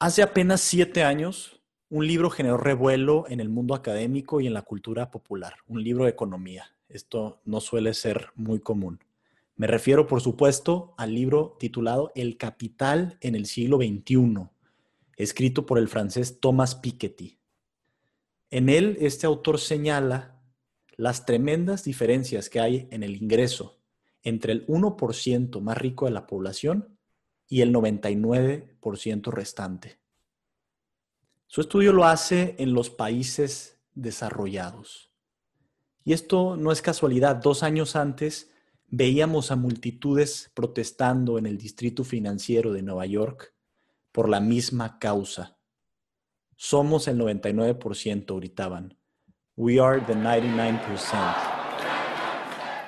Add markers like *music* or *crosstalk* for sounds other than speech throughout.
Hace apenas siete años, un libro generó revuelo en el mundo académico y en la cultura popular, un libro de economía. Esto no suele ser muy común. Me refiero, por supuesto, al libro titulado El Capital en el siglo XXI, escrito por el francés Thomas Piketty. En él, este autor señala las tremendas diferencias que hay en el ingreso entre el 1% más rico de la población y el 99% restante. Su estudio lo hace en los países desarrollados. Y esto no es casualidad. Dos años antes veíamos a multitudes protestando en el distrito financiero de Nueva York por la misma causa. Somos el 99%, gritaban. We are the 99%.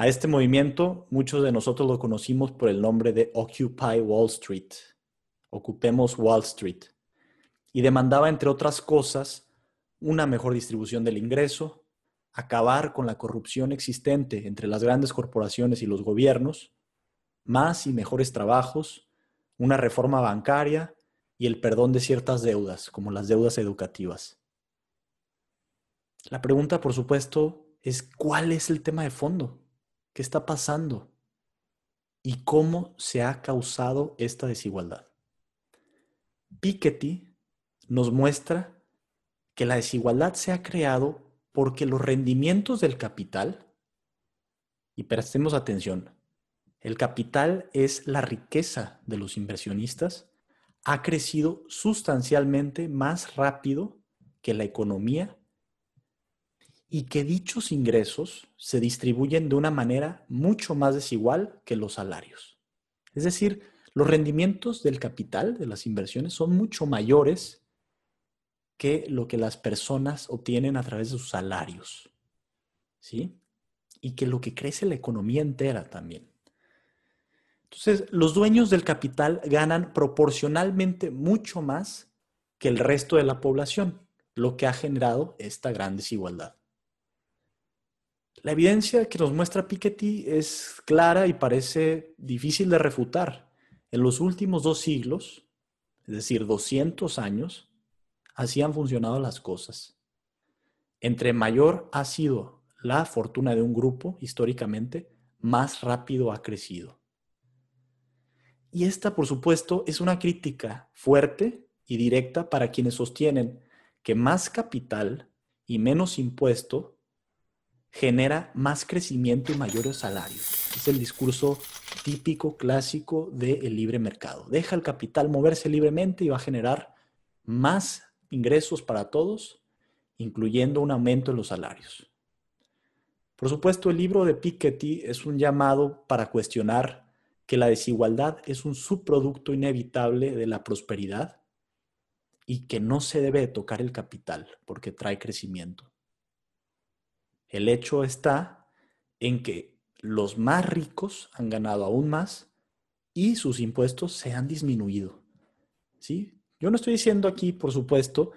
A este movimiento muchos de nosotros lo conocimos por el nombre de Occupy Wall Street. Ocupemos Wall Street. Y demandaba, entre otras cosas, una mejor distribución del ingreso, acabar con la corrupción existente entre las grandes corporaciones y los gobiernos, más y mejores trabajos, una reforma bancaria y el perdón de ciertas deudas, como las deudas educativas. La pregunta, por supuesto, es ¿cuál es el tema de fondo? ¿Qué está pasando? ¿Y cómo se ha causado esta desigualdad? Piketty nos muestra que la desigualdad se ha creado porque los rendimientos del capital, y prestemos atención, el capital es la riqueza de los inversionistas, ha crecido sustancialmente más rápido que la economía y que dichos ingresos se distribuyen de una manera mucho más desigual que los salarios. Es decir, los rendimientos del capital, de las inversiones, son mucho mayores que lo que las personas obtienen a través de sus salarios. ¿Sí? Y que lo que crece la economía entera también. Entonces, los dueños del capital ganan proporcionalmente mucho más que el resto de la población, lo que ha generado esta gran desigualdad. La evidencia que nos muestra Piketty es clara y parece difícil de refutar. En los últimos dos siglos, es decir, 200 años, Así han funcionado las cosas. Entre mayor ha sido la fortuna de un grupo históricamente, más rápido ha crecido. Y esta, por supuesto, es una crítica fuerte y directa para quienes sostienen que más capital y menos impuesto genera más crecimiento y mayores salarios. Es el discurso típico, clásico del libre mercado. Deja el capital moverse libremente y va a generar más ingresos para todos, incluyendo un aumento en los salarios. Por supuesto, el libro de Piketty es un llamado para cuestionar que la desigualdad es un subproducto inevitable de la prosperidad y que no se debe tocar el capital porque trae crecimiento. El hecho está en que los más ricos han ganado aún más y sus impuestos se han disminuido. ¿Sí? Yo no estoy diciendo aquí, por supuesto,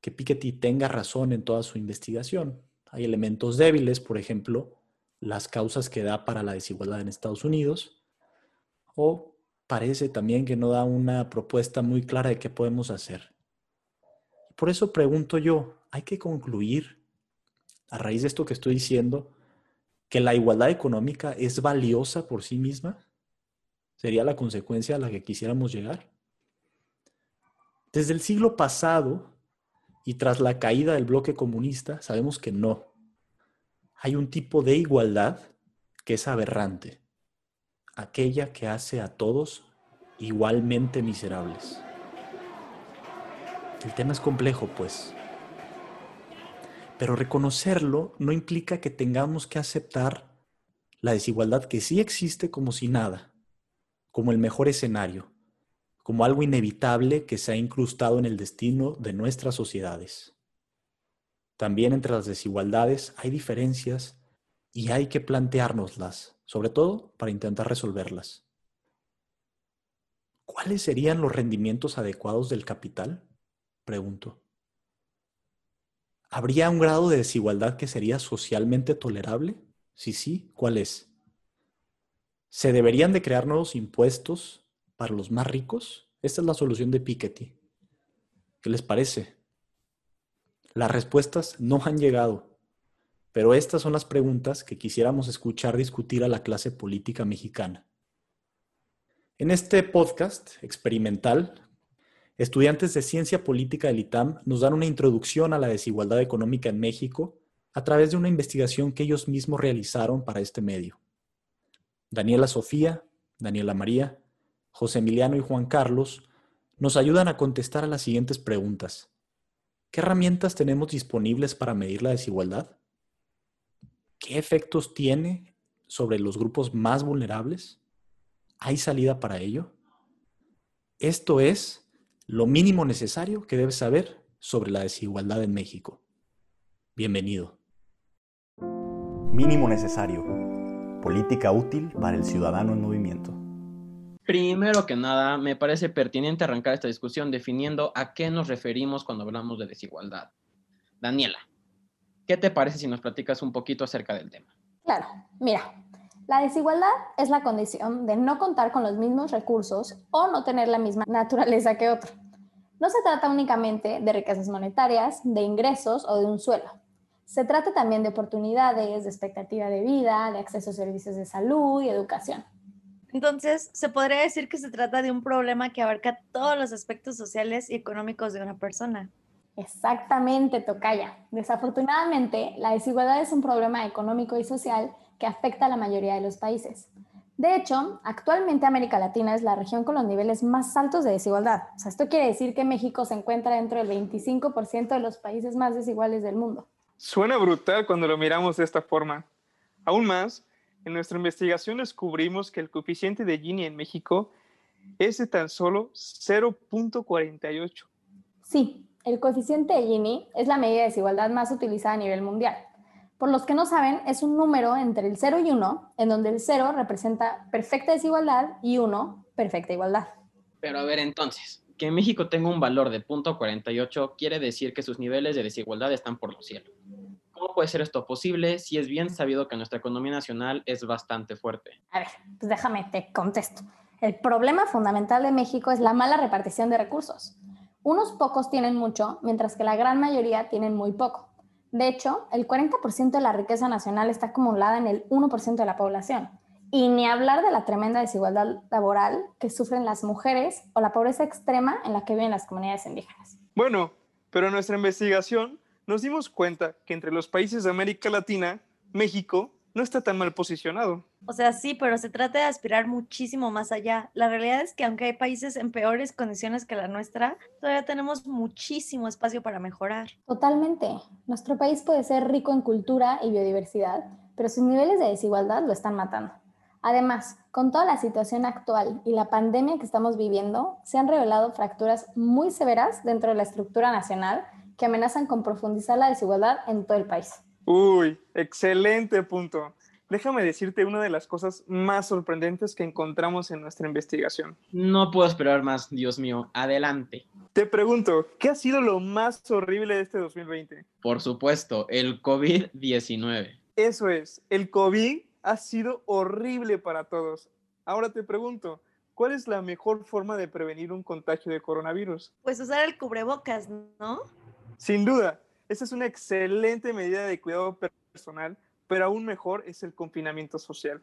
que Piketty tenga razón en toda su investigación. Hay elementos débiles, por ejemplo, las causas que da para la desigualdad en Estados Unidos, o parece también que no da una propuesta muy clara de qué podemos hacer. Por eso pregunto yo, ¿hay que concluir, a raíz de esto que estoy diciendo, que la igualdad económica es valiosa por sí misma? ¿Sería la consecuencia a la que quisiéramos llegar? Desde el siglo pasado y tras la caída del bloque comunista, sabemos que no. Hay un tipo de igualdad que es aberrante, aquella que hace a todos igualmente miserables. El tema es complejo, pues. Pero reconocerlo no implica que tengamos que aceptar la desigualdad que sí existe como si nada, como el mejor escenario como algo inevitable que se ha incrustado en el destino de nuestras sociedades. También entre las desigualdades hay diferencias y hay que planteárnoslas, sobre todo para intentar resolverlas. ¿Cuáles serían los rendimientos adecuados del capital? Pregunto. ¿Habría un grado de desigualdad que sería socialmente tolerable? Si sí, ¿cuál es? ¿Se deberían de crear nuevos impuestos para los más ricos? Esta es la solución de Piketty. ¿Qué les parece? Las respuestas no han llegado, pero estas son las preguntas que quisiéramos escuchar discutir a la clase política mexicana. En este podcast experimental, estudiantes de Ciencia Política del ITAM nos dan una introducción a la desigualdad económica en México a través de una investigación que ellos mismos realizaron para este medio. Daniela Sofía, Daniela María, José Emiliano y Juan Carlos nos ayudan a contestar a las siguientes preguntas. ¿Qué herramientas tenemos disponibles para medir la desigualdad? ¿Qué efectos tiene sobre los grupos más vulnerables? ¿Hay salida para ello? Esto es lo mínimo necesario que debes saber sobre la desigualdad en México. Bienvenido. Mínimo necesario. Política útil para el ciudadano en movimiento. Primero que nada, me parece pertinente arrancar esta discusión definiendo a qué nos referimos cuando hablamos de desigualdad. Daniela, ¿qué te parece si nos platicas un poquito acerca del tema? Claro, mira, la desigualdad es la condición de no contar con los mismos recursos o no tener la misma naturaleza que otro. No se trata únicamente de riquezas monetarias, de ingresos o de un suelo. Se trata también de oportunidades, de expectativa de vida, de acceso a servicios de salud y educación. Entonces, se podría decir que se trata de un problema que abarca todos los aspectos sociales y económicos de una persona. Exactamente, Tocaya. Desafortunadamente, la desigualdad es un problema económico y social que afecta a la mayoría de los países. De hecho, actualmente América Latina es la región con los niveles más altos de desigualdad. O sea, esto quiere decir que México se encuentra dentro del 25% de los países más desiguales del mundo. Suena brutal cuando lo miramos de esta forma. Aún más, en nuestra investigación descubrimos que el coeficiente de Gini en México es de tan solo 0.48. Sí, el coeficiente de Gini es la medida de desigualdad más utilizada a nivel mundial. Por los que no saben, es un número entre el 0 y 1, en donde el 0 representa perfecta desigualdad y 1 perfecta igualdad. Pero a ver entonces, que México tenga un valor de 0.48 quiere decir que sus niveles de desigualdad están por los cielos. ¿Cómo puede ser esto posible si es bien sabido que nuestra economía nacional es bastante fuerte? A ver, pues déjame te contesto. El problema fundamental de México es la mala repartición de recursos. Unos pocos tienen mucho, mientras que la gran mayoría tienen muy poco. De hecho, el 40% de la riqueza nacional está acumulada en el 1% de la población. Y ni hablar de la tremenda desigualdad laboral que sufren las mujeres o la pobreza extrema en la que viven las comunidades indígenas. Bueno, pero nuestra investigación nos dimos cuenta que entre los países de América Latina, México no está tan mal posicionado. O sea, sí, pero se trata de aspirar muchísimo más allá. La realidad es que aunque hay países en peores condiciones que la nuestra, todavía tenemos muchísimo espacio para mejorar. Totalmente. Nuestro país puede ser rico en cultura y biodiversidad, pero sus niveles de desigualdad lo están matando. Además, con toda la situación actual y la pandemia que estamos viviendo, se han revelado fracturas muy severas dentro de la estructura nacional que amenazan con profundizar la desigualdad en todo el país. Uy, excelente punto. Déjame decirte una de las cosas más sorprendentes que encontramos en nuestra investigación. No puedo esperar más, Dios mío. Adelante. Te pregunto, ¿qué ha sido lo más horrible de este 2020? Por supuesto, el COVID-19. Eso es, el COVID ha sido horrible para todos. Ahora te pregunto, ¿cuál es la mejor forma de prevenir un contagio de coronavirus? Pues usar el cubrebocas, ¿no? Sin duda, esa es una excelente medida de cuidado personal, pero aún mejor es el confinamiento social.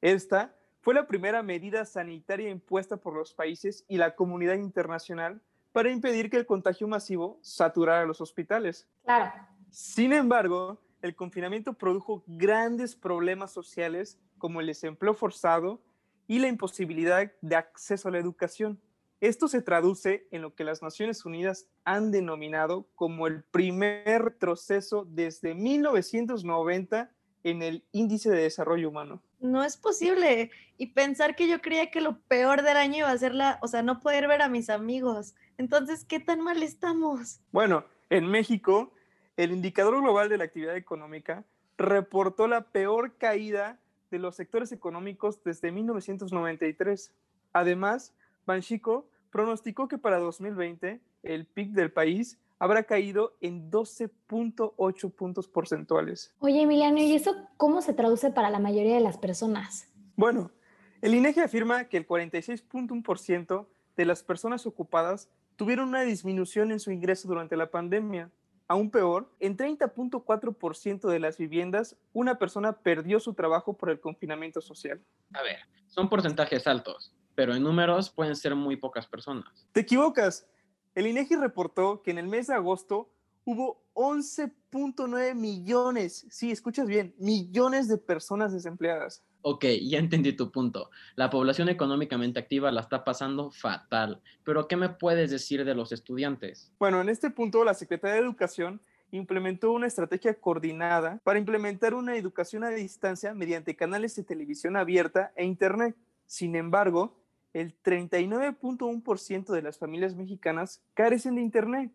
Esta fue la primera medida sanitaria impuesta por los países y la comunidad internacional para impedir que el contagio masivo saturara los hospitales. Claro. Sin embargo, el confinamiento produjo grandes problemas sociales como el desempleo forzado y la imposibilidad de acceso a la educación. Esto se traduce en lo que las Naciones Unidas han denominado como el primer retroceso desde 1990 en el índice de desarrollo humano. No es posible. Y pensar que yo creía que lo peor del año iba a ser la, o sea, no poder ver a mis amigos. Entonces, ¿qué tan mal estamos? Bueno, en México, el indicador global de la actividad económica reportó la peor caída de los sectores económicos desde 1993. Además, Banxico pronosticó que para 2020 el PIB del país habrá caído en 12.8 puntos porcentuales. Oye, Emiliano, ¿y eso cómo se traduce para la mayoría de las personas? Bueno, el INEGI afirma que el 46.1% de las personas ocupadas tuvieron una disminución en su ingreso durante la pandemia. Aún peor, en 30.4% de las viviendas, una persona perdió su trabajo por el confinamiento social. A ver, son porcentajes altos, pero en números pueden ser muy pocas personas. Te equivocas. El INEGI reportó que en el mes de agosto hubo 11.9 millones, sí, escuchas bien, millones de personas desempleadas. Ok, ya entendí tu punto. La población económicamente activa la está pasando fatal. Pero ¿qué me puedes decir de los estudiantes? Bueno, en este punto la Secretaría de Educación implementó una estrategia coordinada para implementar una educación a distancia mediante canales de televisión abierta e Internet. Sin embargo, el 39.1% de las familias mexicanas carecen de Internet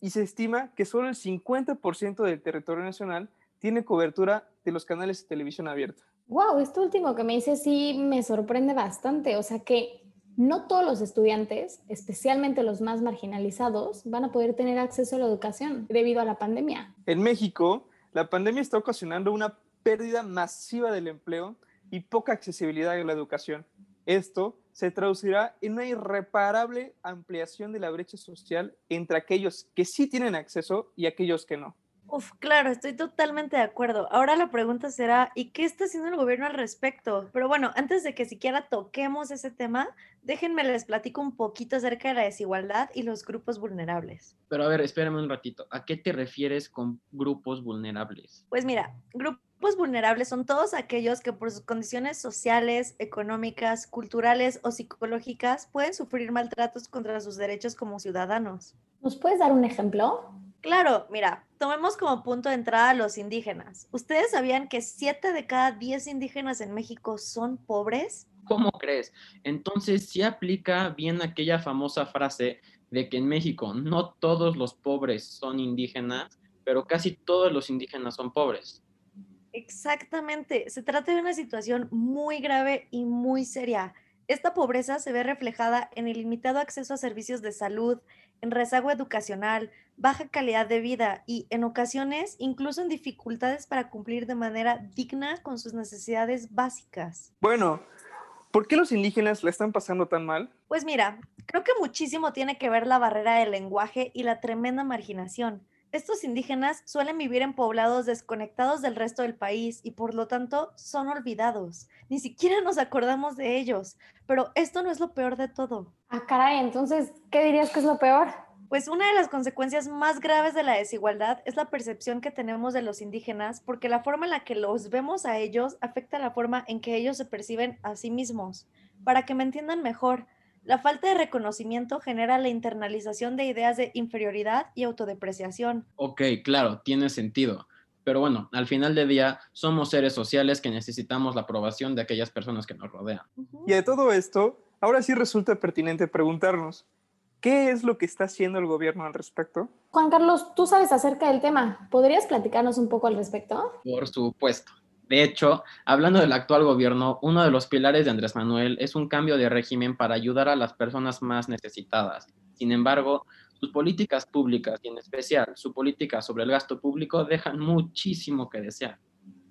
y se estima que solo el 50% del territorio nacional tiene cobertura de los canales de televisión abierta. Wow, esto último que me dice sí me sorprende bastante. O sea que no todos los estudiantes, especialmente los más marginalizados, van a poder tener acceso a la educación debido a la pandemia. En México, la pandemia está ocasionando una pérdida masiva del empleo y poca accesibilidad a la educación. Esto se traducirá en una irreparable ampliación de la brecha social entre aquellos que sí tienen acceso y aquellos que no. Uf, claro, estoy totalmente de acuerdo. Ahora la pregunta será, ¿y qué está haciendo el gobierno al respecto? Pero bueno, antes de que siquiera toquemos ese tema, déjenme les platico un poquito acerca de la desigualdad y los grupos vulnerables. Pero a ver, espérame un ratito. ¿A qué te refieres con grupos vulnerables? Pues mira, grupos vulnerables son todos aquellos que por sus condiciones sociales, económicas, culturales o psicológicas pueden sufrir maltratos contra sus derechos como ciudadanos. ¿Nos puedes dar un ejemplo? Claro, mira, tomemos como punto de entrada a los indígenas. ¿Ustedes sabían que 7 de cada 10 indígenas en México son pobres? ¿Cómo crees? Entonces sí aplica bien aquella famosa frase de que en México no todos los pobres son indígenas, pero casi todos los indígenas son pobres. Exactamente, se trata de una situación muy grave y muy seria. Esta pobreza se ve reflejada en el limitado acceso a servicios de salud, en rezago educacional, baja calidad de vida y, en ocasiones, incluso en dificultades para cumplir de manera digna con sus necesidades básicas. Bueno, ¿por qué los indígenas la están pasando tan mal? Pues mira, creo que muchísimo tiene que ver la barrera del lenguaje y la tremenda marginación. Estos indígenas suelen vivir en poblados desconectados del resto del país y por lo tanto son olvidados. Ni siquiera nos acordamos de ellos. Pero esto no es lo peor de todo. Ah, caray, entonces, ¿qué dirías que es lo peor? Pues una de las consecuencias más graves de la desigualdad es la percepción que tenemos de los indígenas, porque la forma en la que los vemos a ellos afecta la forma en que ellos se perciben a sí mismos. Para que me entiendan mejor, la falta de reconocimiento genera la internalización de ideas de inferioridad y autodepreciación. Ok, claro, tiene sentido. Pero bueno, al final del día somos seres sociales que necesitamos la aprobación de aquellas personas que nos rodean. Y de todo esto, ahora sí resulta pertinente preguntarnos, ¿qué es lo que está haciendo el gobierno al respecto? Juan Carlos, tú sabes acerca del tema. ¿Podrías platicarnos un poco al respecto? Por supuesto. De hecho, hablando del actual gobierno, uno de los pilares de Andrés Manuel es un cambio de régimen para ayudar a las personas más necesitadas. Sin embargo, sus políticas públicas y en especial su política sobre el gasto público dejan muchísimo que desear.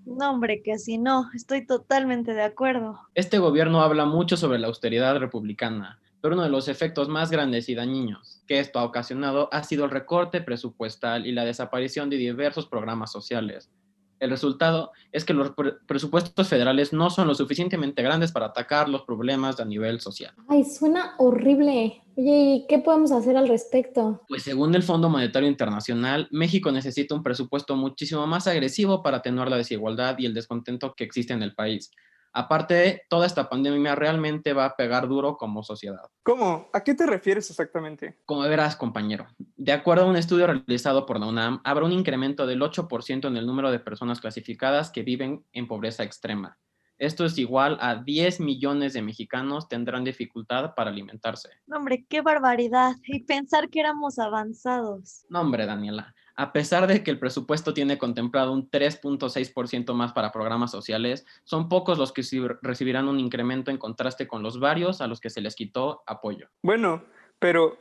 No, hombre, que así no, estoy totalmente de acuerdo. Este gobierno habla mucho sobre la austeridad republicana, pero uno de los efectos más grandes y dañinos que esto ha ocasionado ha sido el recorte presupuestal y la desaparición de diversos programas sociales, el resultado es que los presupuestos federales no son lo suficientemente grandes para atacar los problemas a nivel social. Ay, suena horrible. Oye, ¿y qué podemos hacer al respecto? Pues según el Fondo Monetario Internacional, México necesita un presupuesto muchísimo más agresivo para atenuar la desigualdad y el descontento que existe en el país. Aparte, toda esta pandemia realmente va a pegar duro como sociedad. ¿Cómo? ¿A qué te refieres exactamente? Como verás, compañero, de acuerdo a un estudio realizado por la UNAM, habrá un incremento del 8% en el número de personas clasificadas que viven en pobreza extrema. Esto es igual a 10 millones de mexicanos tendrán dificultad para alimentarse. No, hombre, qué barbaridad. Y pensar que éramos avanzados. No, hombre, Daniela. A pesar de que el presupuesto tiene contemplado un 3.6% más para programas sociales, son pocos los que recibirán un incremento en contraste con los varios a los que se les quitó apoyo. Bueno, pero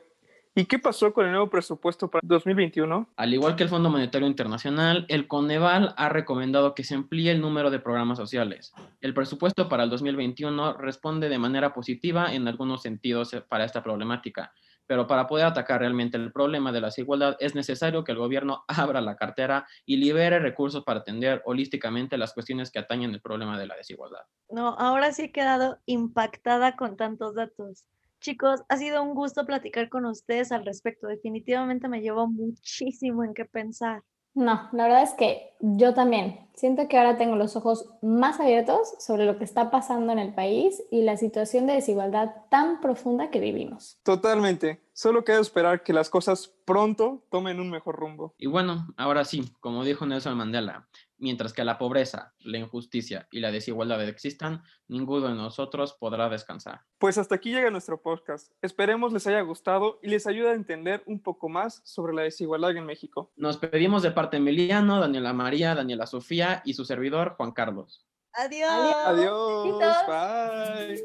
¿y qué pasó con el nuevo presupuesto para 2021? Al igual que el Fondo Monetario Internacional, el Coneval ha recomendado que se amplíe el número de programas sociales. El presupuesto para el 2021 responde de manera positiva en algunos sentidos para esta problemática Pero para poder atacar realmente el problema de la desigualdad es necesario que el gobierno *laughs* abra la cartera y libere recursos para atender holísticamente las cuestiones que atañen el problema de la desigualdad. No, ahora sí he quedado impactada con tantos datos. Chicos, ha sido un gusto platicar con ustedes al respecto. Definitivamente me llevó muchísimo en qué pensar. No, la verdad es que yo también siento que ahora tengo los ojos más abiertos sobre lo que está pasando en el país y la situación de desigualdad tan profunda que vivimos. Totalmente. Solo queda esperar que las cosas pronto tomen un mejor rumbo. Y bueno, ahora sí, como dijo Nelson Mandela, mientras que la pobreza, la injusticia y la desigualdad existan, ninguno de nosotros podrá descansar. Pues hasta aquí llega nuestro podcast. Esperemos les haya gustado y les ayude a entender un poco más sobre la desigualdad en México. Nos pedimos de parte de Emiliano, Daniela María, Daniela Sofía y su servidor Juan Carlos. Adiós. Adiós. Besitos. Bye.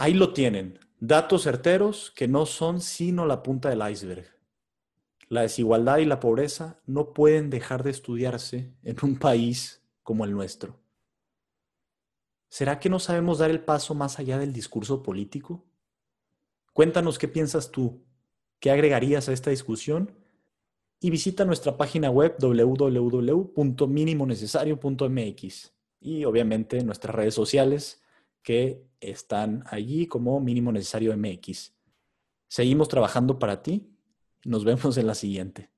Ahí lo tienen, datos certeros que no son sino la punta del iceberg. La desigualdad y la pobreza no pueden dejar de estudiarse en un país como el nuestro. ¿Será que no sabemos dar el paso más allá del discurso político? Cuéntanos qué piensas tú, qué agregarías a esta discusión y visita nuestra página web www.minimonecesario.mx y obviamente nuestras redes sociales que están allí como mínimo necesario MX. Seguimos trabajando para ti. Nos vemos en la siguiente.